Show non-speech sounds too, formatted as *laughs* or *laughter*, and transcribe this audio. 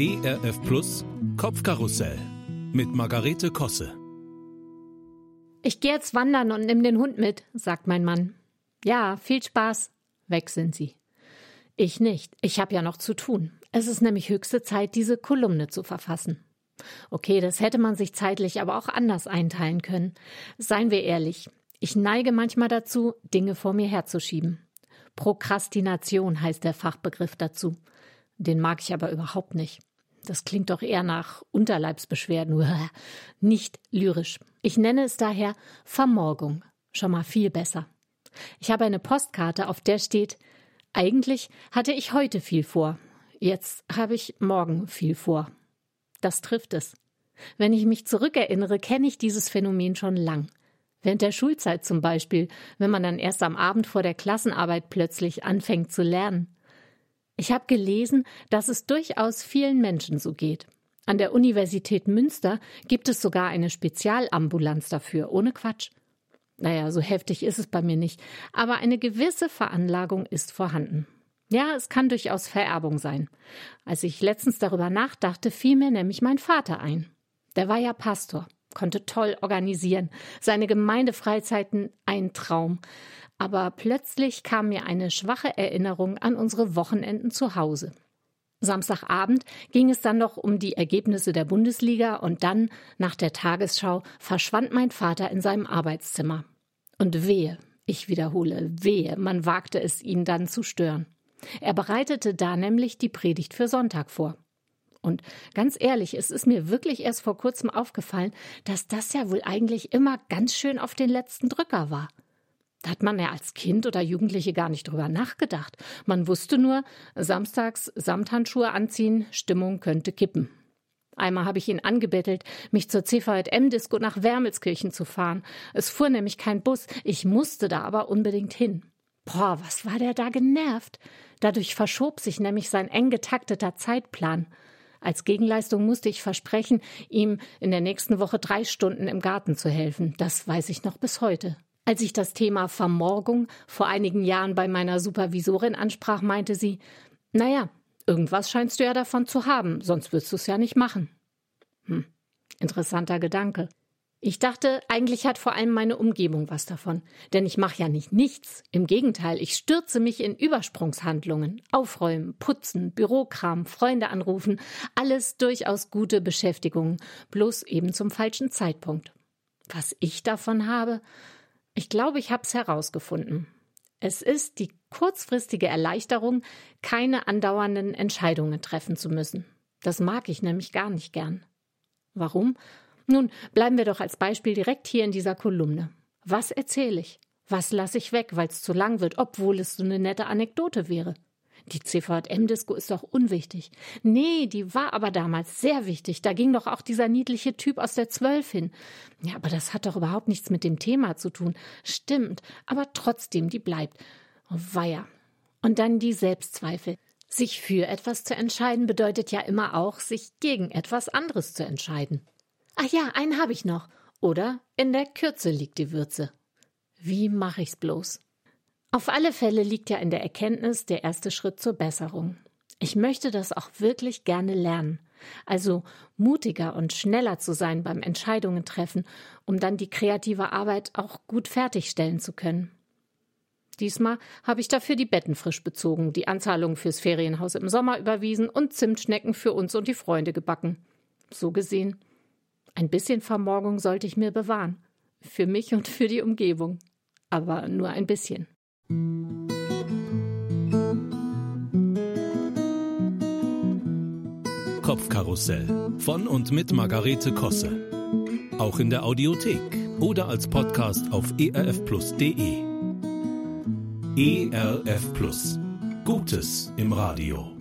ERF Plus Kopfkarussell mit Margarete Kosse. Ich gehe jetzt wandern und nimm den Hund mit, sagt mein Mann. Ja, viel Spaß. Weg sind sie. Ich nicht. Ich habe ja noch zu tun. Es ist nämlich höchste Zeit, diese Kolumne zu verfassen. Okay, das hätte man sich zeitlich aber auch anders einteilen können. Seien wir ehrlich. Ich neige manchmal dazu, Dinge vor mir herzuschieben. Prokrastination heißt der Fachbegriff dazu. Den mag ich aber überhaupt nicht. Das klingt doch eher nach Unterleibsbeschwerden, *laughs* nicht lyrisch. Ich nenne es daher Vermorgung. Schon mal viel besser. Ich habe eine Postkarte, auf der steht, eigentlich hatte ich heute viel vor. Jetzt habe ich morgen viel vor. Das trifft es. Wenn ich mich zurückerinnere, kenne ich dieses Phänomen schon lang. Während der Schulzeit zum Beispiel, wenn man dann erst am Abend vor der Klassenarbeit plötzlich anfängt zu lernen. Ich habe gelesen, dass es durchaus vielen Menschen so geht. An der Universität Münster gibt es sogar eine Spezialambulanz dafür, ohne Quatsch. Naja, so heftig ist es bei mir nicht, aber eine gewisse Veranlagung ist vorhanden. Ja, es kann durchaus Vererbung sein. Als ich letztens darüber nachdachte, fiel mir nämlich mein Vater ein. Der war ja Pastor, konnte toll organisieren, seine Gemeindefreizeiten ein Traum. Aber plötzlich kam mir eine schwache Erinnerung an unsere Wochenenden zu Hause. Samstagabend ging es dann noch um die Ergebnisse der Bundesliga und dann, nach der Tagesschau, verschwand mein Vater in seinem Arbeitszimmer. Und wehe, ich wiederhole, wehe, man wagte es, ihn dann zu stören. Er bereitete da nämlich die Predigt für Sonntag vor. Und ganz ehrlich, es ist mir wirklich erst vor kurzem aufgefallen, dass das ja wohl eigentlich immer ganz schön auf den letzten Drücker war. Da hat man ja als Kind oder Jugendliche gar nicht drüber nachgedacht. Man wusste nur, samstags Samthandschuhe anziehen, Stimmung könnte kippen. Einmal habe ich ihn angebettelt, mich zur CVM-Disco nach Wermelskirchen zu fahren. Es fuhr nämlich kein Bus, ich musste da aber unbedingt hin. Boah, was war der da genervt? Dadurch verschob sich nämlich sein eng getakteter Zeitplan. Als Gegenleistung musste ich versprechen, ihm in der nächsten Woche drei Stunden im Garten zu helfen. Das weiß ich noch bis heute. Als ich das Thema Vermorgung vor einigen Jahren bei meiner Supervisorin ansprach, meinte sie, naja, irgendwas scheinst du ja davon zu haben, sonst würdest du es ja nicht machen. Hm, interessanter Gedanke. Ich dachte, eigentlich hat vor allem meine Umgebung was davon. Denn ich mache ja nicht nichts. Im Gegenteil, ich stürze mich in Übersprungshandlungen. Aufräumen, putzen, Bürokram, Freunde anrufen. Alles durchaus gute Beschäftigungen. Bloß eben zum falschen Zeitpunkt. Was ich davon habe? Ich glaube, ich hab's herausgefunden. Es ist die kurzfristige Erleichterung, keine andauernden Entscheidungen treffen zu müssen. Das mag ich nämlich gar nicht gern. Warum? Nun, bleiben wir doch als Beispiel direkt hier in dieser Kolumne. Was erzähle ich? Was lasse ich weg, weil es zu lang wird, obwohl es so eine nette Anekdote wäre? Die CVM-Disco ist doch unwichtig. Nee, die war aber damals sehr wichtig. Da ging doch auch dieser niedliche Typ aus der Zwölf hin. Ja, aber das hat doch überhaupt nichts mit dem Thema zu tun. Stimmt, aber trotzdem, die bleibt. Oh, weia. Und dann die Selbstzweifel. Sich für etwas zu entscheiden bedeutet ja immer auch, sich gegen etwas anderes zu entscheiden. Ach ja, einen habe ich noch. Oder in der Kürze liegt die Würze. Wie mache ich's bloß? Auf alle Fälle liegt ja in der Erkenntnis der erste Schritt zur Besserung. Ich möchte das auch wirklich gerne lernen. Also mutiger und schneller zu sein beim Entscheidungen treffen, um dann die kreative Arbeit auch gut fertigstellen zu können. Diesmal habe ich dafür die Betten frisch bezogen, die Anzahlung fürs Ferienhaus im Sommer überwiesen und Zimtschnecken für uns und die Freunde gebacken. So gesehen, ein bisschen Vermorgung sollte ich mir bewahren. Für mich und für die Umgebung. Aber nur ein bisschen. Kopfkarussell von und mit Margarete Kosse. Auch in der Audiothek oder als Podcast auf erfplus.de. ERF Plus. Gutes im Radio.